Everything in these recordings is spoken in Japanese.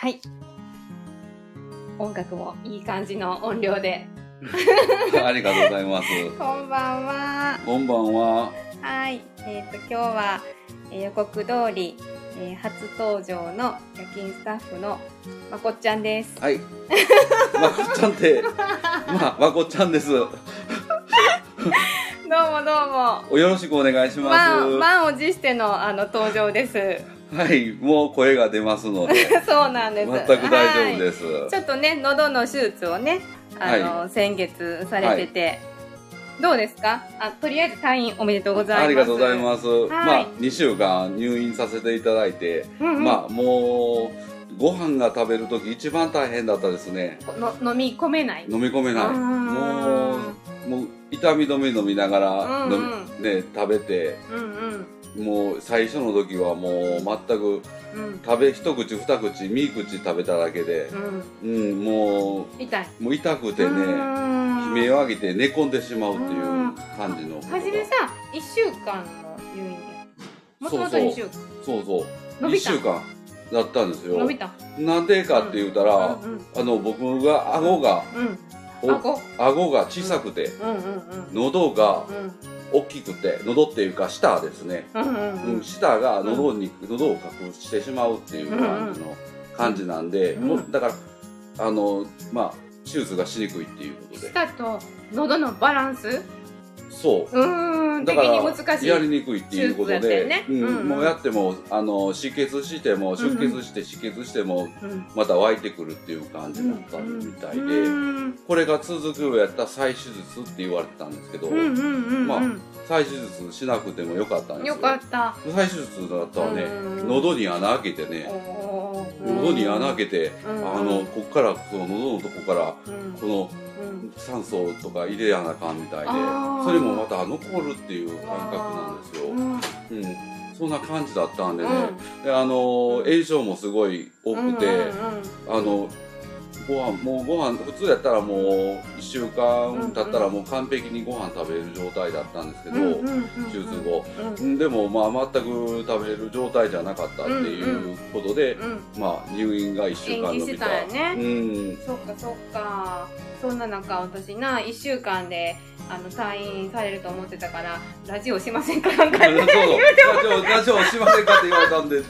はい。音楽もいい感じの音量で。ありがとうございます。こんばんは。こんばんは。はい。えっ、と、今日は、えー予告通り、えー初登場の夜勤スタッフのまこっちゃんです。はい。まこっちゃんって、まあ、まこっちゃんです。どうもどうも。およろしくお願いします。満満を持してのあの登場です。はい、もう声が出ますので、そうなんです。全く大丈夫です。はいちょっとね、喉の手術をね、あの、先月されてて、どうですか？あ、とりあえず退院おめでとうございます。ありがとうございます。いまあ、2週間入院させていただいて、うんうんまあ、もう、ご飯が食べるとき一番大変だったですね。の飲み込めない？飲み込めない。うんもう、もう、痛み止め飲みながら、うんうんのね、食べて、うんうん。もう、最初の時はもう、全く、うん。食べ、一口二口、三口食べただけで、うん。うん、も痛い。う、もう痛くてね、うん悲鳴を上げて寝込んでしまうっていううん感じのことが。はじめさ、一週間の入院で。もともとそうそう二週間。そうそう。伸びた一週間だったんですよ。伸びた。なんでかって言うたら、うんあの、僕が顎が、うん。お顎。顎が小さくて、うんうんうん。喉がうん大きくて、喉っていうか舌ですね。うん舌が喉に、喉を隠してしまうっていう感じの感じなんで、うだから、あの、まあ、手術がしにくいっていうことで。舌と喉のバランスそう。うーん、的だからに難しい。やりにくいっていうことで、ね。うん。うんうん。もうやってもあの止血してもうんうん。出血して止血してもうん。また湧いてくるっていう感じだったみたいで、うん。これが続くようやったら再手術って言われてたんですけど、うんうんうんうん。まあ再手術しなくてもよかったんですよ。よかった。再手術だったらね、うん。喉に穴開けてね、喉に穴開けて、うん。あのこっからその喉のとこからうん。このうん酸素とか入れやなあかんみたいでそれもまた残るっていう感覚なんですよ。うん。うん、そんな感じだったんでね、うん。であのうん炎症もすごい多くて、あのご飯もうご飯普通やったらもう1週間経ったらもう完璧にご飯食べれる状態だったんですけど、手術後、でもまあ全く食べれる状態じゃなかったっていうことで、うん。まあ入院が1週間延びた。延期してたよね。うん。そっかそっか。そんな中私な1週間であの退院されると思ってたからラジオしませんか？なんか。そうそう。ねラジオラジオしませんかって言われたんで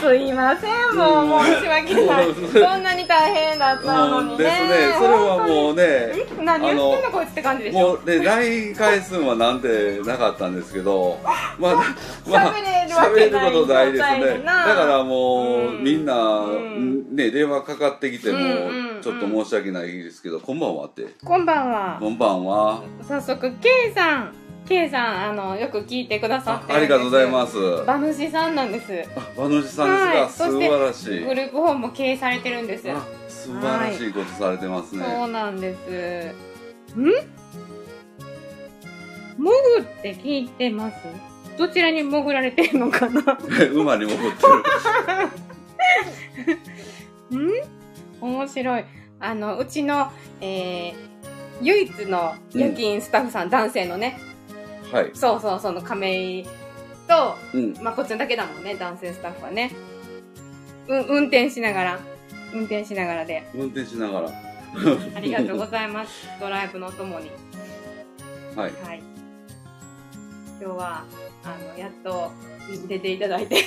すいませんもう申し訳ない。うんそんなに大変だったのにね。ですね。それはもうねん何言ってんのこいつって感じでしょ？もうね、LINE 回数はなんてなかったんですけど、まあ、まあ、喋れることないですね。だからもう、うんみんな、うん。ね、電話かかってきてもちょっと申し訳ないですけど、こんばんはって。こんばんは。こんばんは。早速 K さん K さんあのよく聞いてくださってありがとうございます。す馬主さんなんですあ、馬主さんですが、はい素晴らしい。グループホームも経営されてるんですあ、素晴らしいことされてますね。そうなんです。ん？潜って聞いてます？どちらに潜られてるのかな？馬に戻ってる。ん？面白い。あの、うちの、えー、唯一の夜勤スタッフさん、男性のね、はい。そうそう、その亀井と、うん。まあ、こっちのだけだもんね、男性スタッフはね。うん、運転しながら、運転しながらで。運転しながら。ありがとうございます。ドライブのお供に。はい。はい。今日は、あの、やっと出ていただいて。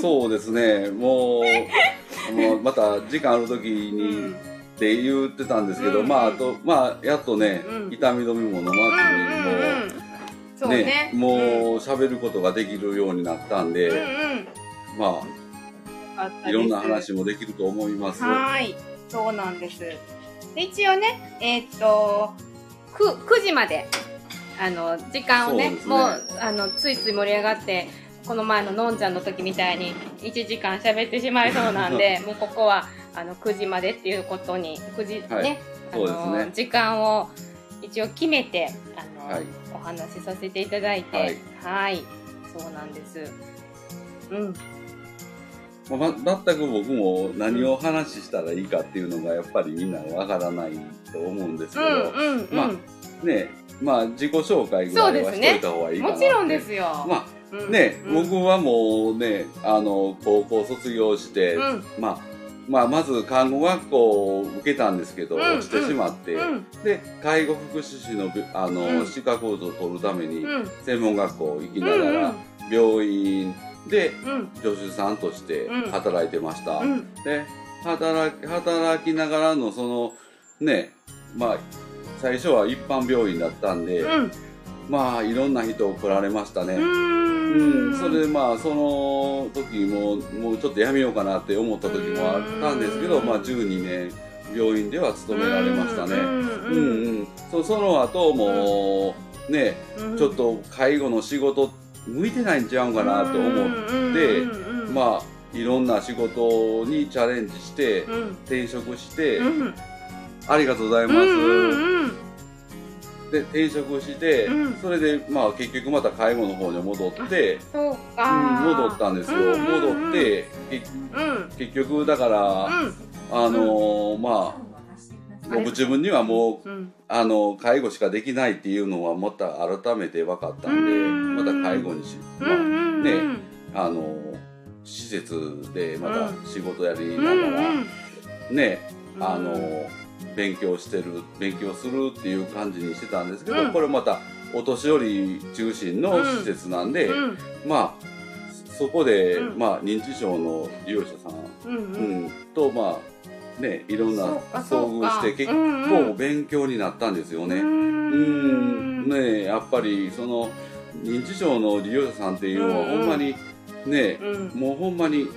そうですね、もう、もうまた時間ある時うにん。って言ってたんですけど、うんまあ、あと、まあ、やっとね、うん痛み止めも飲まずに、うんうんうん。そうもう、ね。もう喋ることができるようになったんで、うんうん。まあ、いろんな話もできると思います。はーい。そうなんです。で一応ね、えーっと、く、9時まで、あの、時間をね、ねもう、あの、ついつい盛り上がって、この前ののんちゃんの時みたいに1時間喋ってしまいそうなんで、もうここは、あの、9時までっていうことに、9時ね、はいあそうですねの、時間を一応決めて、あお話しさせていただいて、はいはい。そうなんです。うん。まあ、ま全く僕も何を話したらいいかっていうのがやっぱりみんなわからないと思うんですけど、うんうんうん。まあね、まあ自己紹介ぐらいはしといた方がいいかなもちろんですよ。まうんあね、うん僕はもうね、あの、高校卒業して、うんまあ、まあ、まず看護学校を受けたんですけど、うん落ちてしまって、うん。で介護福祉士のびあの、うん。資格を取るためにうん。専門学校行きながら、病院でうん。助手さんとしてうん。働いてました、うん。で働き働きながらのそのねまあ最初は一般病院だったんで、うんまあいろんな人来られましたね、ううん。ん、それでまあその時ももうちょっとやめようかなって思った時もあったんですけど、うん。まあ12年病院では勤められましたね。うんうんうん、そその後もね、うん。ちょっと介護の仕事向いてないんちゃうんかなと思って、うんまあいろんな仕事にチャレンジしてうん。転職して、うん。ありがとうございます。で転職して、うん。それでまあ結局また介護の方に戻って、そううんか戻ったんですよ、うんうんうん。戻って結局だから、うん。あのーまあもう自分にはもううん。あの介護しかできないっていうのはまた改めて分かったんで、うん。また介護にし、まあねあのー施設でまた仕事やりながら、ねうん。あのー勉強してる勉強するっていう感じにしてたんですけど、うん。これまたお年寄り中心の施設なんで、うん。まあそこで、うん。まあ、認知症の利用者さん、うんううんん、とまあねいろんな遭遇して結構ん勉強になったんですよね。ううん。ん。ねやっぱりその認知症の利用者さんっていうのはほんまにね、うん。もうほんまに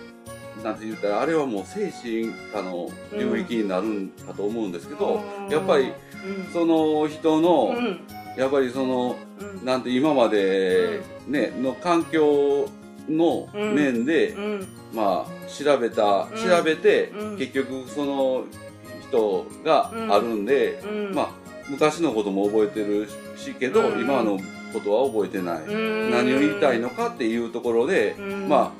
なんて言ったらあれはもう精神科の領域になるんかと思うんですけど、やっぱりうん。その人の、うん。やっぱりそのうん。なんて今までね、の環境の面で、うん。まあ調べた、うん。調べて、うん。結局その人があるんで、うん。まあ昔のことも覚えてるしけど、うん。今のことは覚えてない、うん。何を言いたいのかっていうところで、うん。ま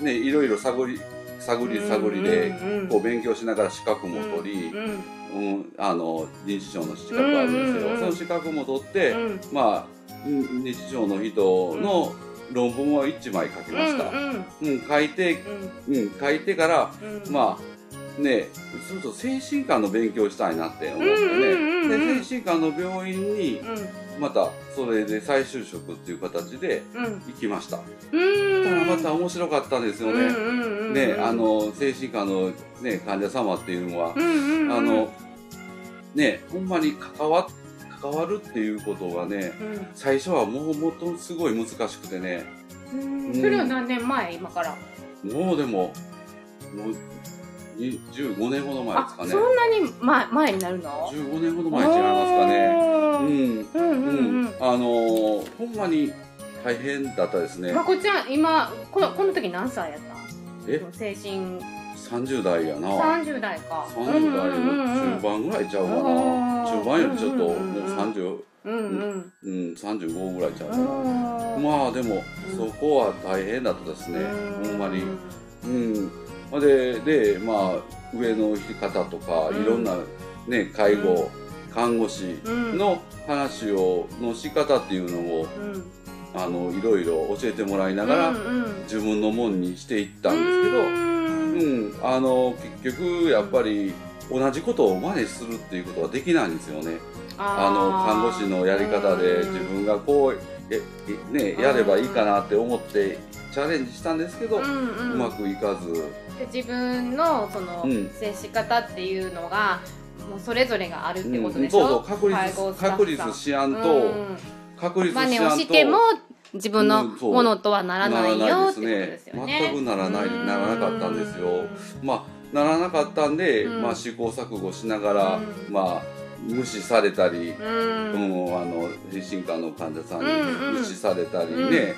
あねいろいろ探り探り探りで、うんこう勉強しながら資格も取り、うんうん。あの認知症の資格あるんですけど、その資格も取って、うん。まあうん認知症の人の論文を1枚書きました。うん。うん、書いて、うん。うん、書いてから、うん。まあねそうすると精神科の勉強したいなって思ってね、うんうんうんうん。で精神科の病院にうん。またそれで再就職っていう形でうん。行きました。うん。たらまた面白かったんですよね。うんうんうんねあの精神科の、ね、患者様っていうのは、うんうんうん。あのねほんまに関わ関わるっていうことがね最初はもうもっとすごい難しくてね。うん。それは何年前？今から。もうでももうに15年ほど前ですあかね。そんなに前前になるの？15年ほど前違いますかね。うん。うんうんうん。うん。あのーほんまに大変だったですね。まこちゃん今このこの時何歳やった？え？精神。30代やな。30代か。30代の中盤ぐらいちゃうかな。うん中盤よりちょっともううんうんうん30うん。うんうん35ぐらいちゃうかうなん。まあでもそこは大変だったですね。ほんまに。うんででまあ上の方とかうん。いろんなね介護看護師うん。の話をの仕方っていうのをうん。あのいろいろ教えてもらいながら自分のもんにしていったんですけどうん。あの結局やっぱり同じことを真似するっていうことはできないんですよね。あの看護師のやり方で自分がこうええねやればいいかなって思ってチャレンジしたんですけど、ううん。うんまくいかず、で自分のそのうん。接し方っていうのがもうそれぞれがあるってことうんでしょ、そうそう。確介護スタッ立確フさん。立しやんと、うん確立しやんと。真似をしても自分のものとはならないよってことすですよね。全くならないうんならなかったんですよ。まあならなかったんで、うん。まあ、試行錯誤しながら、うん。まあ無視されたり、ううんんあの精神科の患者さんに無視されたりうんね、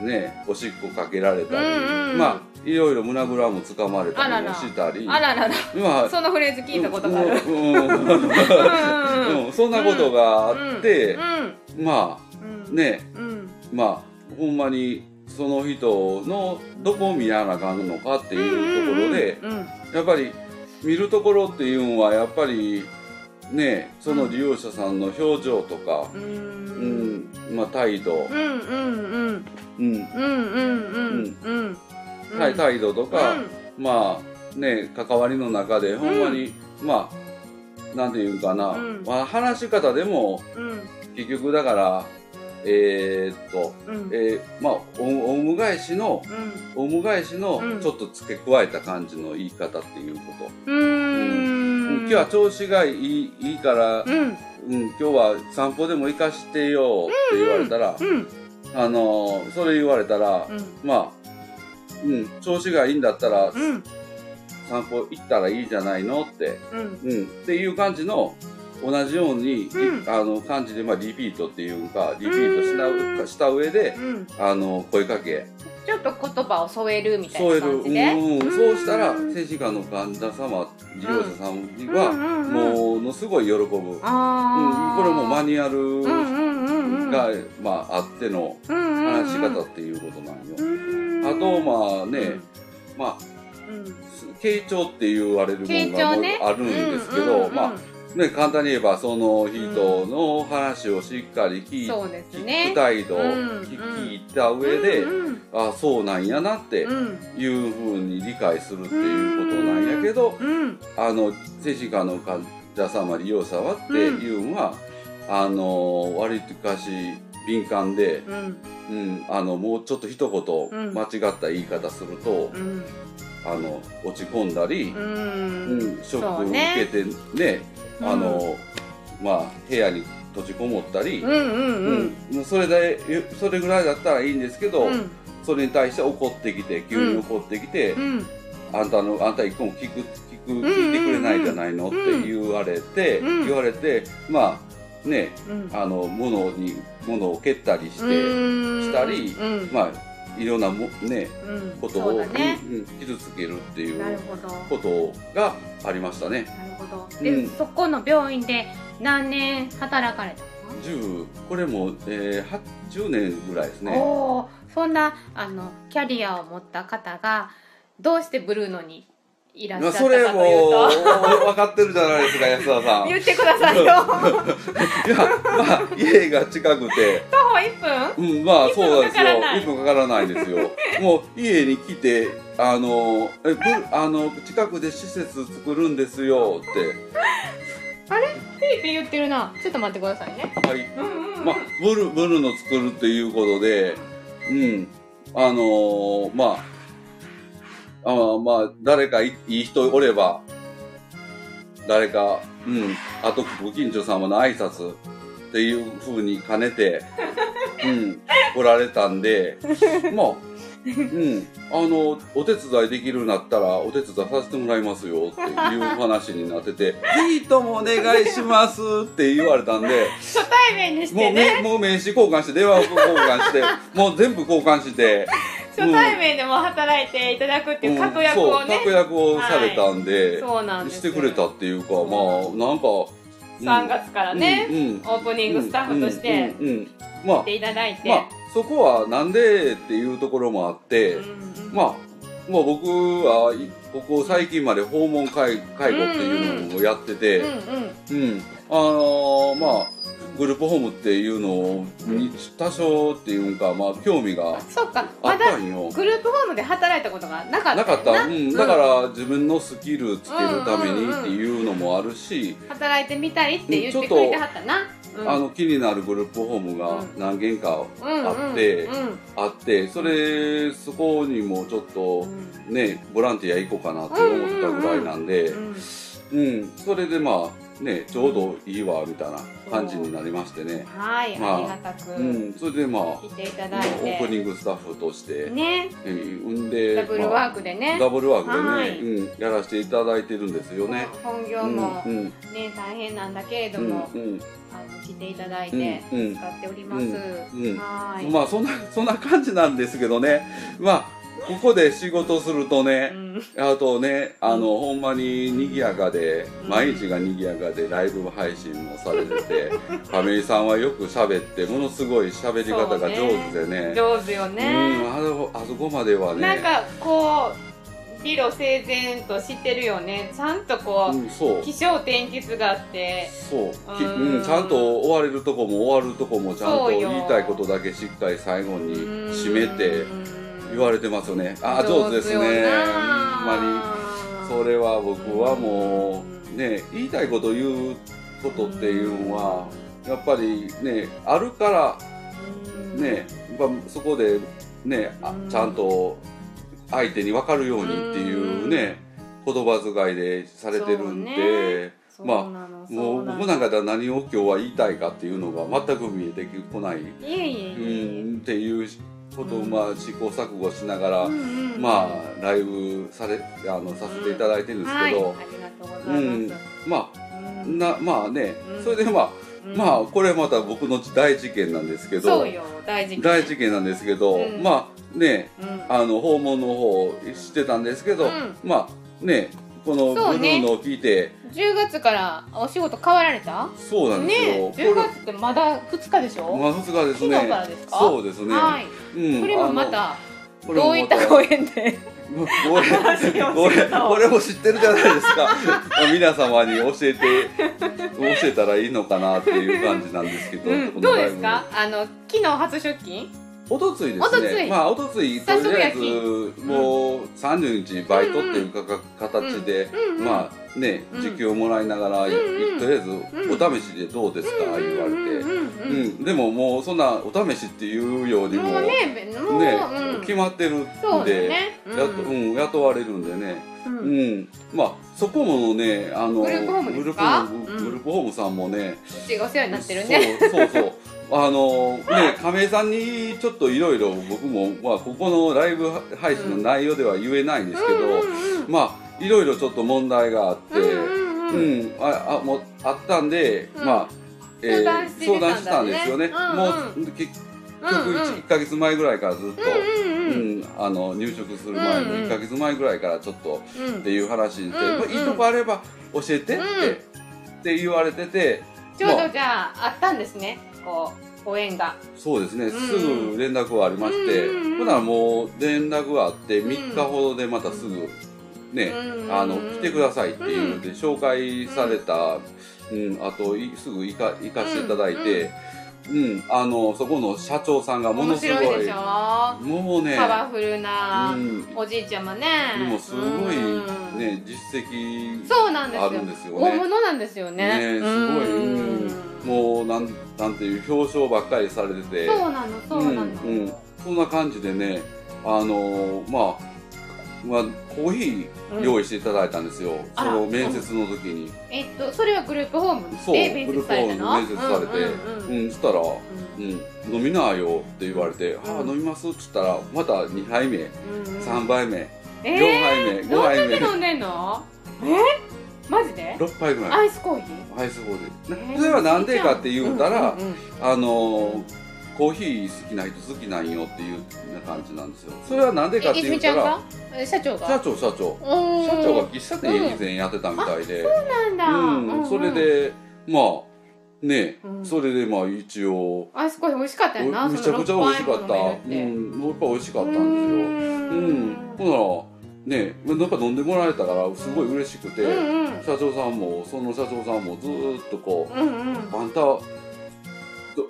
うん。ねおしっこかけられたり、うんうんまあいろいろ胸ぐらもつかまれたりもしたりあららら。まあそのフレーズ聞いたことがある。うんそんなことがあって、まうん。あねうん。まあほんまにその人のどこを見やなあかんのかっていうところで、やっぱり見るところっていうのはやっぱりねその利用者さんの表情とか、うん。うんまあ、態度、うんうんうん。うん。うんうんうんうん態態度とか、まあね関わりの中でほんまに、まあなんていうんかな、うん。まあ、話し方でもうん。結局だからえーっと、うん。えーまあおおむ返しのうん。おむ返しのうん。ちょっと付け加えた感じの言い方っていうこと、うーん今日は調子がいいいいから、うん。うん、今日は散歩でも行かしてよって言われたら、うん。あのーそれ言われたら、うん。まあ、うん、調子がいいんだったら、うん。散歩行ったらいいじゃないのって、うん。うん、っていう感じの同じように、うん。あの感じで、まあ、リピートっていうかリピートした,、うんした上でうん。あの声かけ。ちょっと言葉を添えるみたいな感じで。うん、うん。そうしたら精神科の患者様利用者さんには、ものすごい喜ぶ、うん、これもマニュアルが、まあ、あっての話し方っていうことなんよ。うんあとまあね、まあうん。傾聴って言われるも傾のがあるんですけど、まあね、簡単に言えばその人の話をしっかり聞うです聞ねく態度をうん。聞いた上で、うんうん。あそうなんやなってうん。いうふうに理解するっていうことなんやけど、うんあの精神科の患者様利用者はっていうのは、あの割とかし敏感で、うん。うん、あのもうちょっと一言うん。間違った言い方すると、うんあの落ち込んだり、ううんんショックを受けてねあのまあ部屋に閉じこもったり、それでそれぐらいだったらいいんですけど、うん。それに対して怒ってきて急に怒ってきて、うん。あんたのあんた一個も聞く聞く聞いてくれないじゃないの？って言われて、うん。言われてまあねうん。あの物に物を蹴ったりして、うん。したりうん。まあいろんなもねうん。ことを、そうだね。うんうん傷つけるっていうなるほど。ことがありましたね。なるほど。でうん。そこの病院で何年働かれたの？10これも、えー、10年ぐらいですね。おおそんなあのキャリアを持った方がどうしてブルーノにいらっしゃったかまあそれもというと分かってるじゃないですか安田さん。い言ってくださいよやまあ家が近くて。徒歩1分？うん、まあそうですよ。1 1分かからないですよ。もう家に来て、あの、え、ぶあの、近くで施設作るんですよって。ピーピー言ってるなちょっと待ってくださいねはい。うんうんうんまあ、ブル、ブルの作るっていうことで、うん。あのーまあ、あーまあ、誰かいいい人おれば、誰か、うん。あと、ご近所様の挨拶っていう風に兼ねて、うん、来られたんで、まあ、うん、あの、お手伝いできるんだったら、お手伝いさせてもらいますよっていう話になってて、ぜひともお願いしますって言われたんで、初対面にしもうてねめもう名刺交換して、電話交換して、もう全部交換して、初対面でも働いていただくっていう確約をね。確約をされたんで、そうなんですしてくれたっていうか、まあ、なんか、うん。3月からね、オープニングスタッフとして来ていただいて、あ、まあ、そこはなんでっていうところもあって、まあ、まあ僕はいここ最近まで訪問介介護っていうのをやってて、うん。あのーまあ、グループホームっていうのに多少っていうか、まあ、興味がそっか。あったんよ。グループホームで働いたことがなかった。なかった、ようん、だから自分のスキルつけるためにっていうのもあるし、働いてみたいって言ってくれてはったな、うん。あの気になるグループホームが何軒かうんあってうんあってそれそこにもちょっとうん。ねボランティア行こうかなって思ってたぐらいなんで、うん。うん、それでまあねちょうどいいわみたいな感じになりましてね、はい、まあありがたくうん、それでまあ来ていたオだいて、ープニングスタッフとして、ね。えーんでダブルワークでね、まあダブルワークでね、はい。うん、やらせていただいてるんですよね。本業うんもうん。ね、大変なんだけれどうんも、うん。あの来ていただいうんてうん。使っております、うん。はい、まあそんなそんな感じなんですけどね。まあここで仕事するとね、うん。あとねあの、ほんまに賑やかでうん毎日が賑やかでライブ配信もされてて 亀井さんはよく喋ってものすごい喋り方が上手でね。上手ようんね、あのあそこまではね。なんかこう理路整然としてるよね。ちゃんとこう、うん、そう。起承転結があって。そう。きうん。うん、ちゃんと終われるとこも終わるとこもちゃんと言いたいことだけしっかり最後に締めてうん言われてますよね。あ上手ですね。ほんまに。それは僕はもうね言いたいこと言うことっていうのはやっぱりねあるからねやっぱそこでねあちゃんと相手に分かるようにっていうね言葉遣いでされてるんで、まあもう僕なんかでは何を今日は言いたいかっていうのが全く見えてこない。うんっていうことをまあ試行錯誤しながら、まあライブされあのさせていただいてるんですけど、うございまあなまあね、うん。それでまあ、うん。まあこれまた僕の大事件なんですけどそうよ大事件。大事件なんですけど、うん。まあねうん。あの訪問の方してたんですけど、うん。まあねこのブルーのを聞いて。10月からお仕事変わられた？そうなんですよ、ねえ10月ってまだ2日でしょ、まあ2日ですね。昨日からですか？そうですね、はい、うん。それもまたどういったご縁で？これも知ってるじゃないですか。皆様に教えて教えたらいいのかなっていう感じなんですけど、うん、こどうですか？あの昨日初出勤？おとついですね。まあおとついとりあえずもう30日バイトっていうか、か形で、うんうんまあねうん。時給をもらいながら、いうんうんとりあえずお試しでどうですか、言われて、うんでももうそんなお試しっていうようねもう、ねうん、決まってるんで、ね、うん。雇われるんでね、ううん。んまあそこもねあのグループホームグループホームうんグループホームさんもね、うちがお世話になってるね。そうそうそうあのね亀井さんにちょっといろいろ僕も、まあ、ここのライブ配信の内容では言えないんですけど、うんまあいろいろちょっと問題があって、うんああもうあったんで、うん。まあ、え相談して相談たんだね。したんですよね、もう結局うんうん。1, ヶ月前ぐらいからずっと、うんあの入職する前のうんうん。1ヶ月前ぐらいからちょっとうん。っていう話で、まあいいとこあれば教えてって,、うん。って言われててちょうどじゃああったんですねこうご縁が。そうですね、ん。すぐ連絡がありまして、うんほんならもう連絡があって3日ほどでまたすぐね、うんあの来てくださいっていうので紹介された、うん。あといすぐ行か行かせていただいて、うんあのそこの社長さんがも面のすごい白いもうねパワフルなうん。おじいちゃまね。でもすごいうん。ね実績そうなんですよ。あるんですよ大ね。物なんですよね。ねすごい、うん。もうなんなんていう表彰ばっかりされてて。そうなのそうなの、うんうん、そんな感じでねあのーまあまあ、コーヒー用意していただいたんですよ、あら。その面接の時に、えっとそれはグループホーム？で面接されたのグループホームで面接されて。うんうんうんうん、そしたら、うん。うん「飲みなよ」って言われて「ああうん飲みます」っつったらまた2杯目うんうん。3杯目、え4杯目ー、5どん杯目飲んでんの？え？マジで？6杯ぐらい。アイスコーヒー？アイスボールで、えーそれはなんでかって言うたら、あのーコーヒー好きな人好きなんよっていう感じなんですよ。それはなんでかって言ったら社長が？社長社長。社長が喫茶店以前やってたみたいで、そうなんだ、うん、それでまあね、うん。それでまあ一応。アイスコーヒー美味しかったよなおめちゃくちゃ美味しかった。うん。やっぱ美味しかったんですよ。ううんん。ほならねなんか飲んでもらえたからすごい嬉しくて、うんうん。社長さんもその社長さんもずーっとこううんうん「あんたど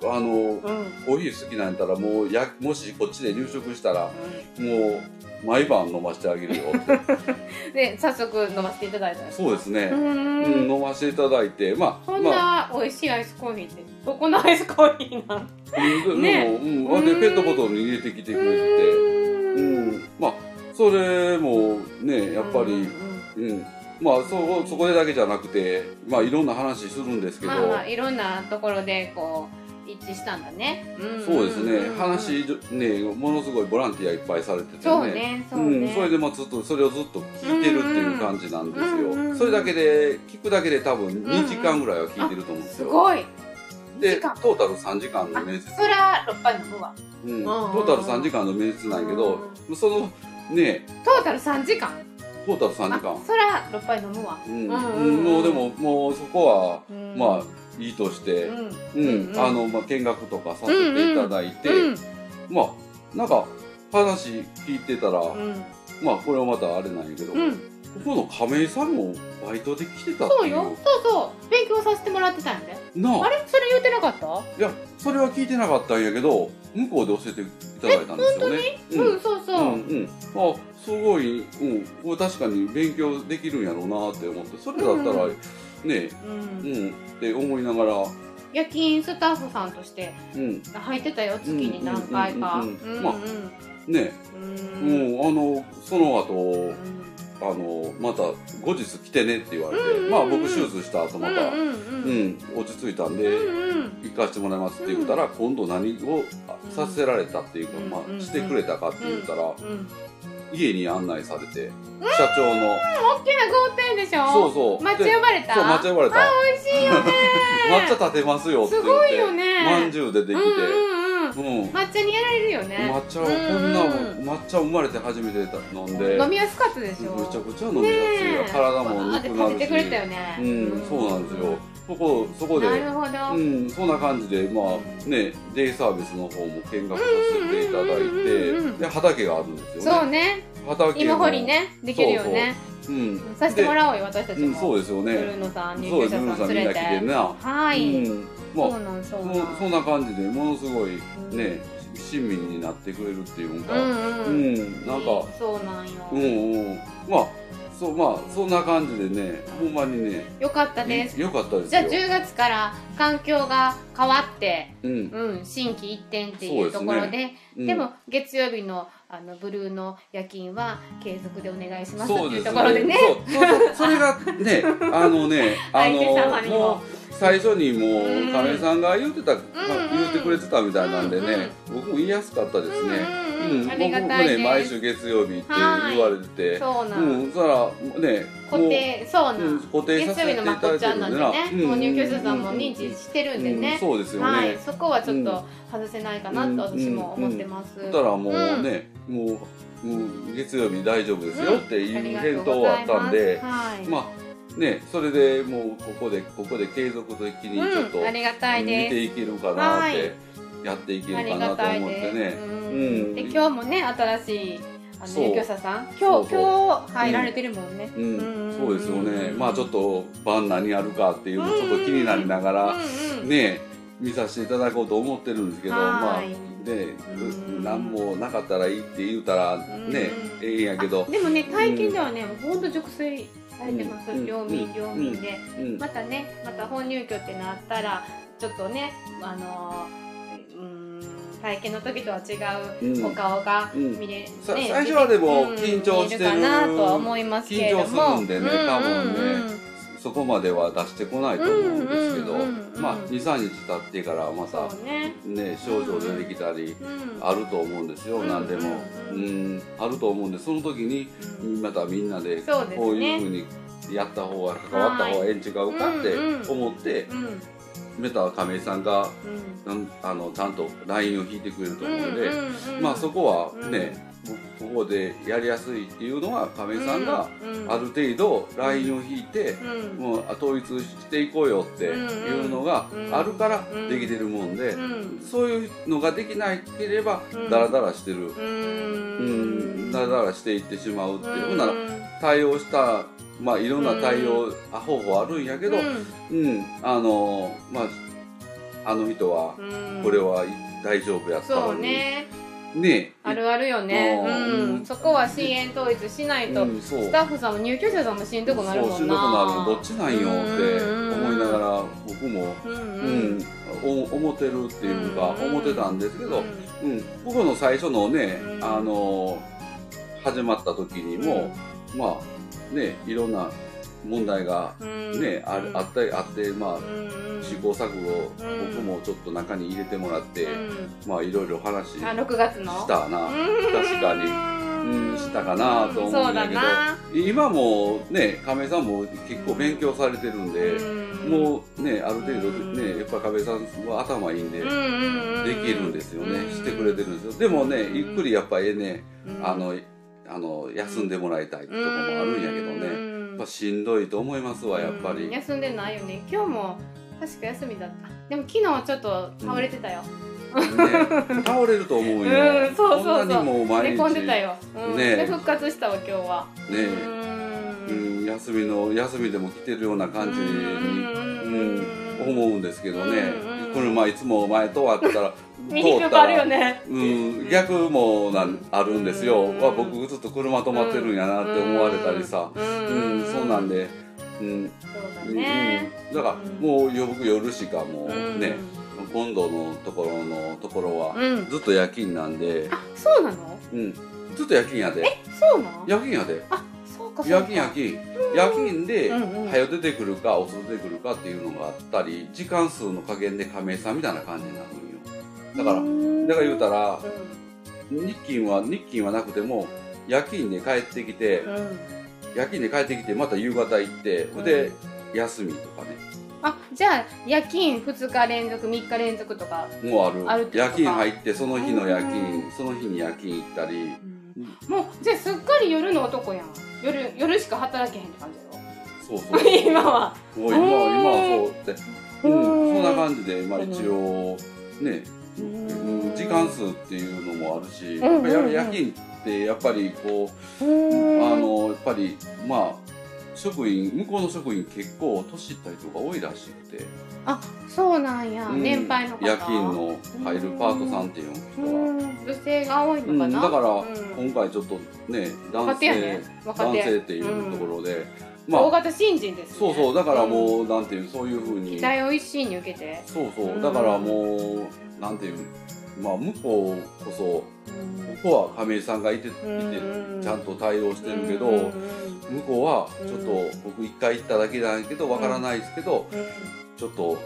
あのうん。コーヒー好きなんやったらもうやもしこっちで入職したらもう毎晩飲ませてあげるよ」って。で 早速飲ませていただいたそうですね、ううん。ん飲ませていただいてまあこんまあ。な美味しいアイスコーヒーってどこのアイスコーヒーなん？ねでも、うん、でうん。ペットボトルに入れてきてくれて。て、うん、まあそれもねやっぱり、うんまあそそこでだけじゃなくてまあいろんな話するんですけど、まあまあいろんなところでこう一致したんだね、んそうですね、ん話ねものすごいボランティアいっぱいされててね。そうねそうね、うん、それでもずっとそれをずっと聞いてるっていう感じなんですよ、うんうんうん。それだけで聞くだけで多分2時間ぐらいは聞いてると思うんですよ、すごい。でトータル3時間の面接。そりゃ6杯飲むわうん、うんトータル3時間の面接なんやけど、そのねトータル3時間。トータル3時間。あそりゃ6杯飲むわ。うん。もうでももうそこは、うん。まあいいとして、ううん。んあのまあ、見学とかさせていただいて、うんまあなんか話聞いてたら、うん。まあこれはまたあれなんやけど、うん。ここの亀井さんもバイトで来てたっていう。そうよ。そうそう。勉強させてもらってたんで。なあ。あれ？それ言ってなかった？いやそれは聞いてなかったんやけど向こうで教えていただいたんですよね。うん、そうそう、う。んうん、あすごい、うん、これ確かに勉強できるんやろうなって思って。それだったら、うんね。うん。うん。って思いながら、夜勤スタッフさんとしてうん、入ってたよ月に何回か。うんうんうんうんうんまあね、ううんん、あのその後あのまた後日来てねって言われて、うんうんうん。まあ僕手術した後また、うんうんうん。落ち着いたんで、うんうん。行かしてもらいますって言ったら、今度何をさせられたっていうか、うんまあ、うん。してくれたかって言ったら、うん家に案内されて、社長の、大きな豪邸でしょ？そうそう。抹茶呼ばれた？そう抹茶呼ばれた。あ美味しいよね。抹茶立てますよって言ってすごいよね。まんじゅうでできて、うんうんうん。うん抹茶にやられるよね。抹茶をこんな、うん。抹茶生まれて初めて飲んで。飲みやすかったでしょ。めちゃくちゃ飲みやすい体もわーってぬくなるし。くれたよね。うん、そうなんですよ。そこそこでなるほど。うん、そんな感じで、まあね、デイサービスの方も見学させていただいて、で畑があるんですよね。そうね。畑も芋掘り。ねできるよね。うん、させてもらおうよ私たちでうん、もそうですよブルね。ーノさん入そうです、居者皆さんみんな来てな。はい、うん、そうまあ、なんそうそなん。そんな感じで、ものすごいうんね、親身になってくれるっていうか、うんううん、ん、なんか、そうなんよ、うん、うん、まあ、そう、まあ、そんな感じでね、ほんまにね、よかったです。よかったですじゃあよ。10月から環境が変わって、うん、うん、新規一点っていうところでうん。でも月曜日のあのブルーの夜勤は継続でお願いしますっていうところでね。それがね あのねあ相手様にも。の最初にもううん。亀井さんが言ってた、ん言ってくれてたみたいなんでね、うん僕も言いやすかったですね、うん僕たいです。もね毎週月曜日って言われてて、そうな、うん。ん、そしたらね固定そうなん、固定さ月曜日のせていただまこちゃんいてるんでなもう入居者さんも認知してるんでね、うん。そうですよね、はい、そこはちょっと外せないかなと私も思ってます。そしたらもうね、もうもう月曜日大丈夫ですよっていう返答はあったんで、はい、まあねそれでもうここでここで継続的にちょっと、うん、ありがたい見でていけるかなっはい。てやっていけるかなと思ってね。で今日もね新しいあのそう。入居者さん？今日今日入られてるもんね。そうですよね。まあちょっと晩何やるかっていうのちょっと気になりながうんらうん。ね見させていただこうと思ってるんですけど、まあはいねうん。何もなかったらいいって言うたらねうん。ええんやけど。あ、でもね体験ではね、もうほんと熟睡されてます、うん。両民両民で。うん。またねまた本入居ってなったらちょっとねあのーうん体験の時とは違うん。うお顔がうん。見れ、ねさ最初はでもうん緊張してる。見えかなとは思いますけれども。緊張するんでね多分ね。うんうんうんそこまでは出してこないと思うんですけど、まあ23日経ってからまたね、ね症状出てきたりうん、あると思うんですよ、うん何でも、ううん。んあると思うんでその時にうんまたみんなでこういうふうにやった方が関わった方がええん違うかって思って、メタ亀井さんがうん。あのちゃんとラインを引いてくれると思うので、まあそこはね、ここでやりやすいっていうのは亀井さんがうんある程度ラインを引いて、うん。もう統一していこうよっていうのがあるからできてるもんで、うん。そういうのができなければうん。ダラダラしてる、ううん。んダラダラしていってしまうっていう、うん。対応したまあいろんな対応、あ方法あるんやけど、うん。あのまああの人はうん。これは大丈夫やったのに、ね。ねあるあるよね。ううん。んそこは支援統一しないと。スタッフさんも入居者さんもしんどくなるもんな。しんどくなるのどっちなんよって思いながら僕も、うん思ってるっていうかうん思ってたんですけど、うんうん、僕の最初のね、うんあの始まった時にも、まあねいろんな問題がうん。ね、あるあってあってまあうん試行錯誤僕もちょっと中に入れてもらって、うん。まあいろいろ話しあ6月の？したな、確かに、うん、したかなと思そううんだだけど。な。今もね亀井さんも結構勉強されてるんで、うん。もうねある程度うんねやっぱ亀井さんは頭いいんで、うんうんうんできるんですよね、うん。してくれてるんですよ。でもねうん。ゆっくりやっぱりねうん。あのあの休んでもらいたいとこもあるんやけどね、っぱしんどいと思いますわやっぱり、うん休んでないよね。今日も確か休みだった。でも昨日ちょっと倒れてたよ、ね、倒れると思うよ、うんそうそうそう。寝日込んでたよ、うん。ね。で復活したわ今日は。ね。ううんん、休みの休みでも来てるような感じに、うん思うんですけどね、うんうん車いつも前通ってたら 見にくくあるよね。うん、逆もなんあるんですよ、わ僕ずっと車止まってるんやなって思われたりさ、うん。そうなんで、うん。そうだね、うん、だからもうよ僕夜しかもうね、今度のところのところはずっと夜勤なんで、あそうなの？うん。ずっと夜勤やで。えそうなの？夜勤やで。あか。そうか夜勤夜勤夜勤でうんうん。早出てくるか遅出てくるかっていうのがあったり時間数の加減で加盟さんみたいな感じになるんよ。だからうん。だから言うたらう日勤は日勤はなくても夜勤で帰ってきて、んうん。夜勤で帰ってきてまた夕方行って、うん。で休みとかね。あじゃあ夜勤2日連続3日連続とか、もうある。あるってことか。夜勤入ってその日の夜勤うん。その日に夜勤行ったり、もうじゃあすっかり夜の男やん夜夜しか働けへんって感じやそうそう。ろ 今は。もう今は今はそうって、うん、うんそんな感じで、まあ、一応ね、ううん。ん時間数っていうのもあるし、んやっぱ夜勤ってやっぱりこう、うん。あのやっぱりまあ職員向こうの職員結構年いった人が多いらしくて、あそうなんや、うん。年配の方。夜勤の入るパートさんっていう人は。うん。女性が多いのうん、かな、だからうん。今回ちょっとね男性、ね若男手性っていうところで、大まあ。型新人ですね。そうそう。だからもう、なんていうそういうふうに。期待を一身に受けて、そうそう。うん。だからもうなんていうまあ向こうこそここは亀井さんがいていてうんちゃんと対応してるけど、向こうはちょっと僕一回行っただけなんやけどわからないですけど、うん。ちょっと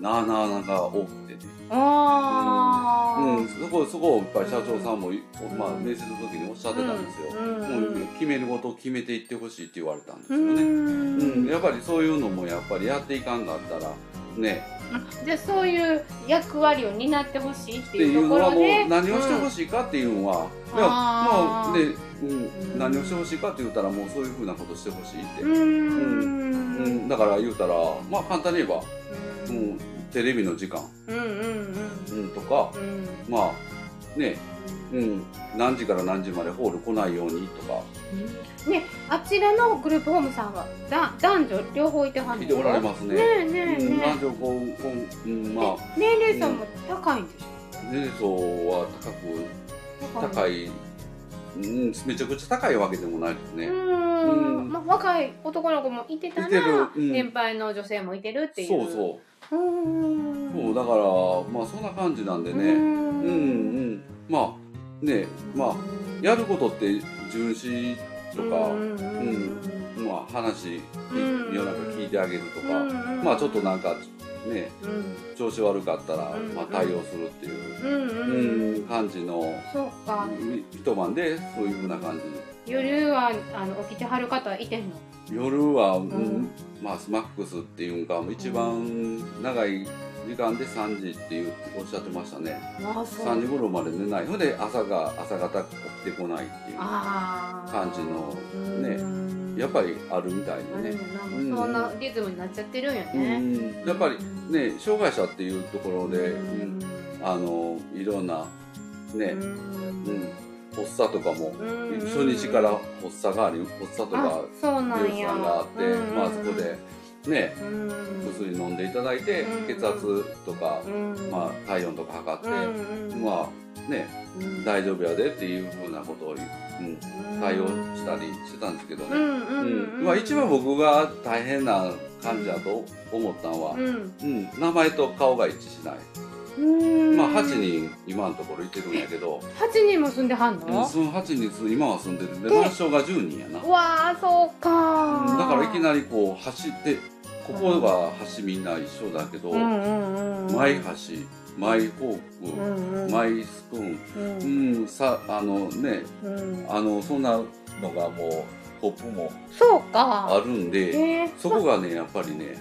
なあなあが多くて。ね、うん、そこそこをやっぱり社長さんも、まあ、面接の時におっしゃってたんですよ、もう決めることを決めていってほしいって言われたんですうよね、ん。うん。やっぱりそういうのもやっぱりやっていかんかったらねあじゃあそういう役割を担ってほしいっってていいうところで。何をしてほししいかっていうのは、いやあー。まあね、うん。うん。何をしてほしいかって言ったらもうそういうふうなことしてほしいって、ううん。ん。だから言うたらまあ簡単に言えば、ううんん、テレビの時間、うんうん。うん、とかうん。まあね、うん、何時から何時までホール来ないようにとか。ねあちらのグループホームさんはだ男女両方いてはんの？聞いておられますね。ねえねえうん、ね男女こうこう、うん、まあえ年齢層も高いんでし年齢層は高ょく高い、うん、めちゃくちゃ高いわけでもないですね。うん。うん。まあ、若い男の子もいてたらいてる。うん。年配の女性もいてるっていう。そうそう。うん。そうだからまあそんな感じなんでうねうんうん。まあねまあやることって巡視とか、うんまあ話うん。夜中聞いてあげるとか、うんまあちょっとなんかねうん。調子悪かったら、うんまあ、対応するっていう、うんうんうん。感じのそうか。一晩でそういうふうな感じ。夜はあの起きてはる方いてんの？夜は、うんんまあスマックスっていうんか一番長い時間で3時っていうおっしゃってましたね。あそう。3時頃まで寝ない。ので朝が朝方起きてこないっていう感じのねうん。やっぱりあるみたいうんでね、そんなリズムになっちゃってるんやうね、ん、やっぱりね障害者っていうところで、ううんん。あのいろんなね、うん。うん、発作とかもうん初日から発作があり発作とあか病さんがあって、うんまあそこでねうん。薬飲んでいただいて、うん。血圧とか、うん。まあ、体温とか測って、うんまあねうん。大丈夫やでっていうふうなことを、うん、対応したりしてたんですけどね、うんうんうんまあ、一番僕が大変な感じだと思ったのは、うん。うん名前と顔が一致しない、うんまあ8人今のところいてるんやけど、八人も住んではんの、うんその8人す。今は住んでるでで満床が10人やな、うわあそうか、うんだからいきなりこう走ってここが橋みんな一緒だけど、うんうんうんマイ箸マイフォーク、うんうん。マイスプーンうん。うんさあのねうん。あのそんなのがもうコップもそうか。あるんでえー。そこがねやっぱりね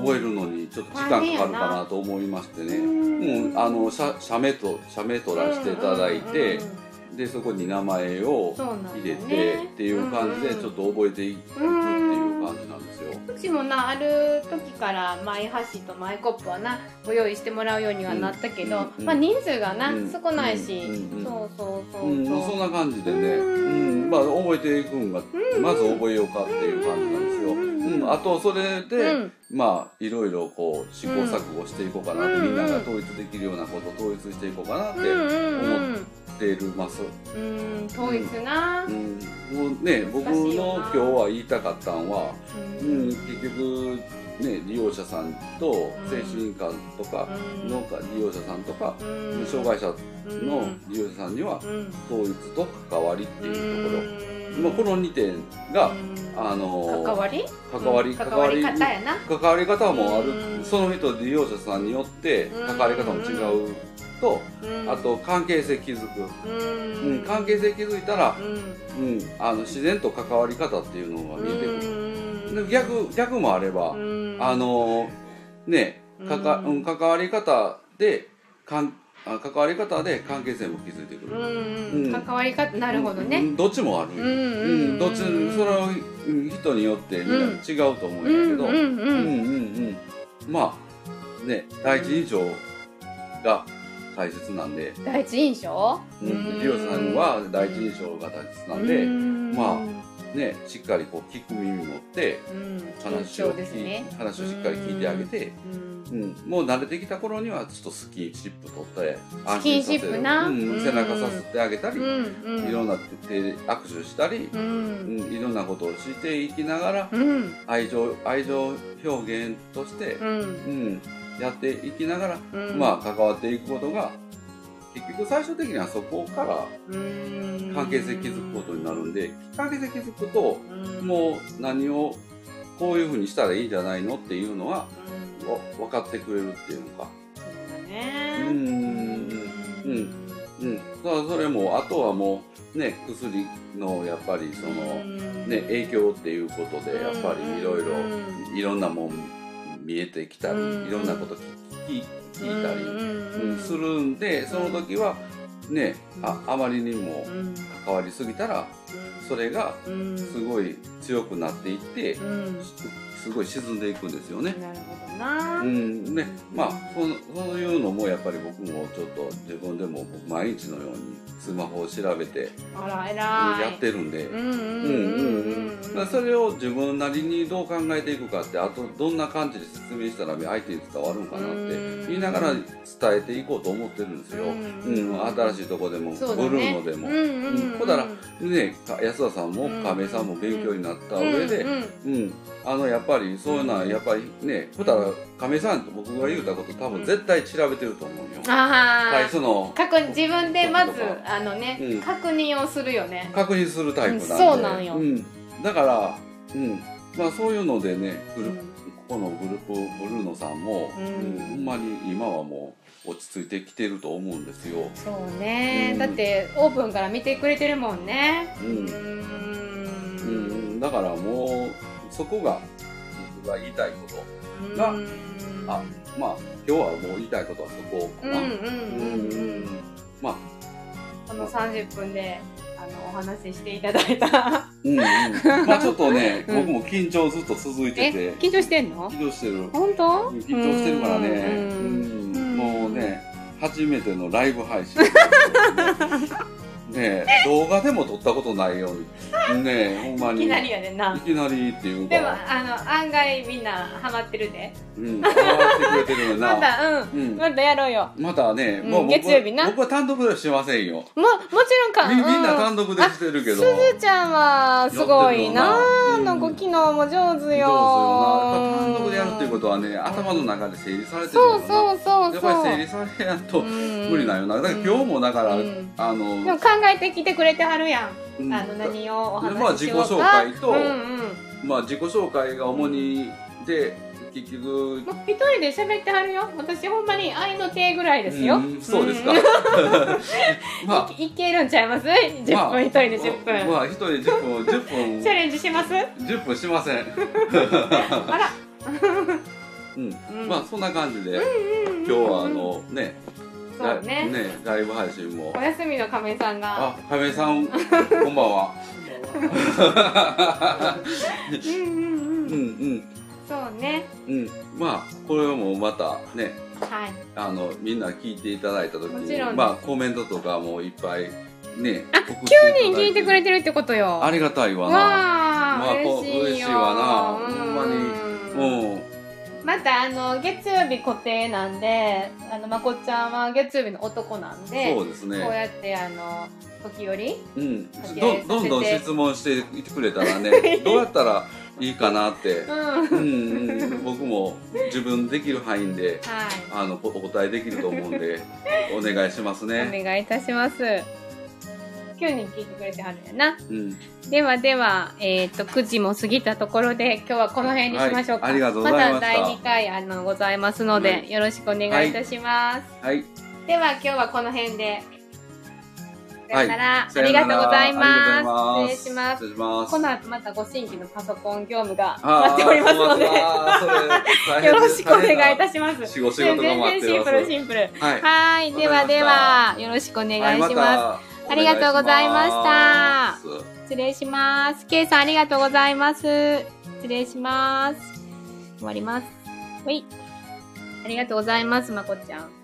覚えるのにちょっと時間かかるかなと思いましてね。うん。あの写写メと写メ取らせていただいてうんうんうんでそこに名前を入れね。てっていう感じでちょっと覚えていくっていう感じなんですよ。うちもなある時からマイ箸とマイコップはなご用意してもらうようにはなったけど、うんうんまあ人数がな、うん少ないし、うんうんそうそうそうそう、うん、そんな感じでね、うん。うんまあ、覚えていくんが、まず覚えようかっていう感じなんですよ。うん。あとそれで、うん。まあいろいろこう試行錯誤していこうかなって、うん。みんなが統一できるようなことを統一していこうかなって思っています。うん統一な。うん、もうね僕の今日は言いたかったんは、ううん、結局ね利用者さんとん。精神科とかうん。の利用者さんとか、うん。障害者うん。の利用者さんにはうん。統一と関わりっていうところ、うんまあ、この2点が、うん。あの関わり？関わりうん。関わり方やな。関わり方もある、うん。その人利用者さんによって関わり方も違うと、うん。あと関係性築く、ううん。ん関係性築いたら、うん。うん、あの自然と関わり方っていうのが見えてくる、逆逆もあれば、うん。あのねかか、関わり方でかんあ関わり方で関係性も築いてくる、うんうん。関わり方なるほどうねん。どっちもある、うんうんどっちそれはうん人によって違うと思うんやけど、うんうんうん。うんうんうんまあね第一印象が大切なんで、第一印象？うん、リオさんは第一印象が大切なんで、まあねしっかりこう聞く耳持って話を緊張です聞いね。話をしっかり聞いてあげて、うんうん、もう慣れてきた頃にはちょっとスキンシップ取ってスキンシップな？うんうん。背中さすってあげたり、うんうん。いろんな手で握手したり、ううんんいろんなことをしていきながらうん。愛情愛情表現として、うん。うん、やっていきながら、うん。まあ関わっていくことが結局最終的にはそこからうん。関係性築くことになるんで関係性築くとうん。もう何をこういうふうにしたらいいんじゃないのっていうのは分かってくれるっていうのか。そうだね。うんうんうん、だからそれもあとはもうね薬のやっぱりその、ね、影響っていうことでやっぱりいろいろいろんなもん見えてきたりうん。いろんなこと聞き聞いたり、するんでその時はねああまりにもうん。関わりすぎたらそれがうんすごい強くなっていってうんすごい沈んでいくんですよね。なるほどな。うん。ね、まあそのそういうのもやっぱり僕もちょっと自分でも毎日のようにスマホを調べてやってるんで、うんうんうんそれを自分なりにどう考えていくかってあとどんな感じで説明したら相手に伝わるんかなって言いながら伝えていこうと思ってるんですよ、ううん。ん新しいとこでも、ブルーノでも、うんほだらねか安田さんも亀井さんも勉強になった上で、うん。あのやっぱりそういうのはやっぱりね、ほたら亀井さんと僕が言うたこと多分絶対調べてると思うよ。ああ最初の確認自分でまずあのね、うん。確認をするよね。確認するタイプなんで、うんそうなんよ。ん。だから、うん、まあそういうのでね、グルうん。ここのグループブルーノさんも、うん。うんほんまに今はもう落ち着いてきてると思うんですよ。そうね、うん。だってオープンから見てくれてるもんね。うん。ううん。ん、だからもうそこが僕が言いたいこと。がうん。あまあ今日はもう言いたいことはそこかな。まあ。この30分であのお話ししていただいた。うんうん、まあちょっとね、うん。僕も緊張ずっと続いてえて、緊張してんの？緊張してる。本当？緊張してるからね、もうね、初めてのライブ配信。ね 動画でも撮ったことないように。ねほんまに。いきなりやでないきなりっていうか。でもあの案外みんなハマってるでうん、変わってくれてるよな。またうんうん。またやろうよまたね、うんもう僕は月曜日な僕は単独ではしませんよ。ももちろんかみみんなう単独でしてるけど。すずちゃんはすごいなやってるよななんか昨日も上手よ上手よな。やっぱ単独でやるっていうことはね、頭の中で整理されてる。そうそうそうやそうっぱり整理されやんと無無理なんよな。だから今日もだから、うんあの、でも考えてきてくれてはるやん、うん。あの何をおまあ話ししようか、自己紹介とうんうん。まあ自己紹介が主にで結局。一人で喋ってはるよ。私ほんまに愛の手ぐらいですよ、うんそうですか。ん。まいいけるんちゃいます？10分一人で10分、まあ一人で10分10分。チャレンジします？10分しません。あら、うん。うん。まあそんな感じでうんうん。今日はあのねそうね。ねライブ配信も。お休みの亀井さんが。あ亀井さん こんばんは。うんうんううんんうん。そうね。うん。まあこれもまたねはい。あのみんな聞いていただいた時にまあコメントとかもいっぱいねあ送っていただ9人聞いてくれてるってことよ。ありがたいわな。わあ、まあ嬉しいわあの月曜日固定なんであのまこちゃんは月曜日の男なんでそうですね。こうやってあの時折うん。どどんどん質問していてくれたらね どうやったらいいかなって、うんうんうん、僕も自分できる範囲ではい。あのお答えできると思うんでお願いしますね。お願いいたします9人聞いてくれてはるんやなうん、ではでは、えっ、と、9時も過ぎたところで、今日はこの辺にしましょうか。はいありがとうございましたた第2回、あの、ございますので、はいよろしくお願いいたします。はい、では、今日はこの辺で。さはいよなら、さよならありがとうございます。失礼します。失礼します。この後またご新規のパソコン業務が待っておりますので、よろしくお願いいたしします。全然シンプル、シンプル。はい。はい。ではでは、よろしくお願いします。ありがとうございましたす。失礼します。ケイさんありがとうございます。失礼します。終わります。ほい。ありがとうございます、まこちゃん。